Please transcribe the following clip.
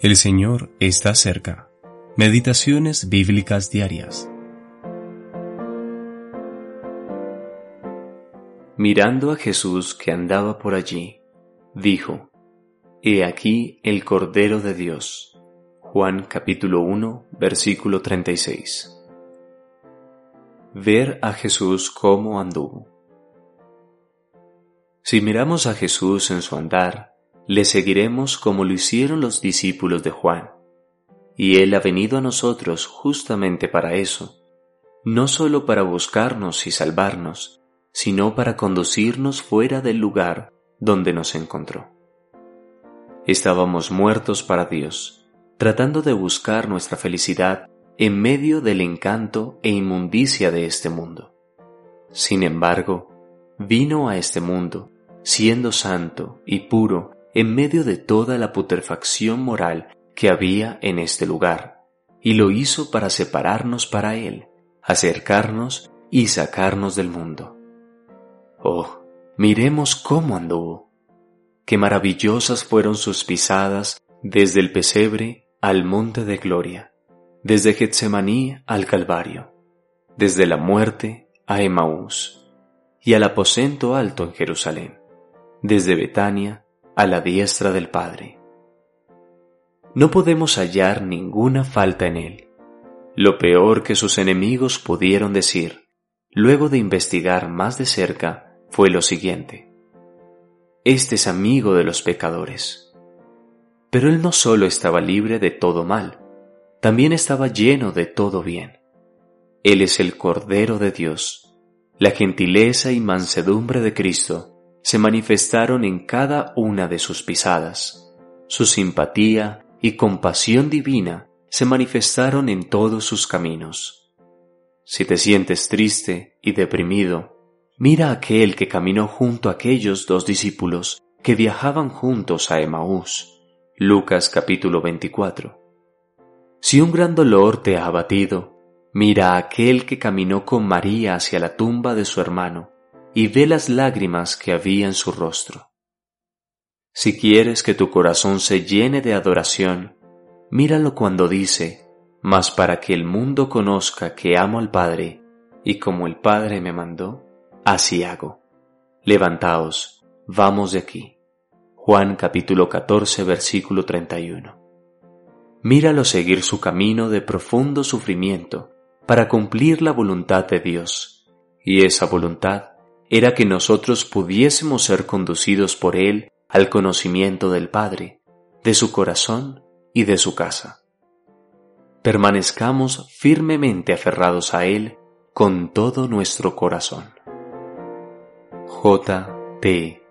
El Señor está cerca. Meditaciones bíblicas diarias. Mirando a Jesús que andaba por allí, dijo, He aquí el Cordero de Dios. Juan capítulo 1, versículo 36. Ver a Jesús cómo anduvo. Si miramos a Jesús en su andar, le seguiremos como lo hicieron los discípulos de Juan. Y Él ha venido a nosotros justamente para eso, no solo para buscarnos y salvarnos, sino para conducirnos fuera del lugar donde nos encontró. Estábamos muertos para Dios, tratando de buscar nuestra felicidad en medio del encanto e inmundicia de este mundo. Sin embargo, vino a este mundo, siendo santo y puro en medio de toda la putrefacción moral que había en este lugar, y lo hizo para separarnos para Él, acercarnos y sacarnos del mundo. Oh, miremos cómo anduvo. Qué maravillosas fueron sus pisadas desde el pesebre al monte de gloria, desde Getsemaní al Calvario, desde la muerte a Emaús y al aposento alto en Jerusalén, desde Betania a la diestra del Padre. No podemos hallar ninguna falta en él. Lo peor que sus enemigos pudieron decir, luego de investigar más de cerca, fue lo siguiente. Este es amigo de los pecadores. Pero él no solo estaba libre de todo mal, también estaba lleno de todo bien. Él es el Cordero de Dios, la gentileza y mansedumbre de Cristo se manifestaron en cada una de sus pisadas. Su simpatía y compasión divina se manifestaron en todos sus caminos. Si te sientes triste y deprimido, mira aquel que caminó junto a aquellos dos discípulos que viajaban juntos a Emaús. Lucas capítulo 24. Si un gran dolor te ha abatido, mira a aquel que caminó con María hacia la tumba de su hermano y ve las lágrimas que había en su rostro. Si quieres que tu corazón se llene de adoración, míralo cuando dice, mas para que el mundo conozca que amo al Padre, y como el Padre me mandó, así hago. Levantaos, vamos de aquí. Juan capítulo 14 versículo 31. Míralo seguir su camino de profundo sufrimiento para cumplir la voluntad de Dios, y esa voluntad era que nosotros pudiésemos ser conducidos por Él al conocimiento del Padre, de su corazón y de su casa. Permanezcamos firmemente aferrados a Él con todo nuestro corazón. J. T.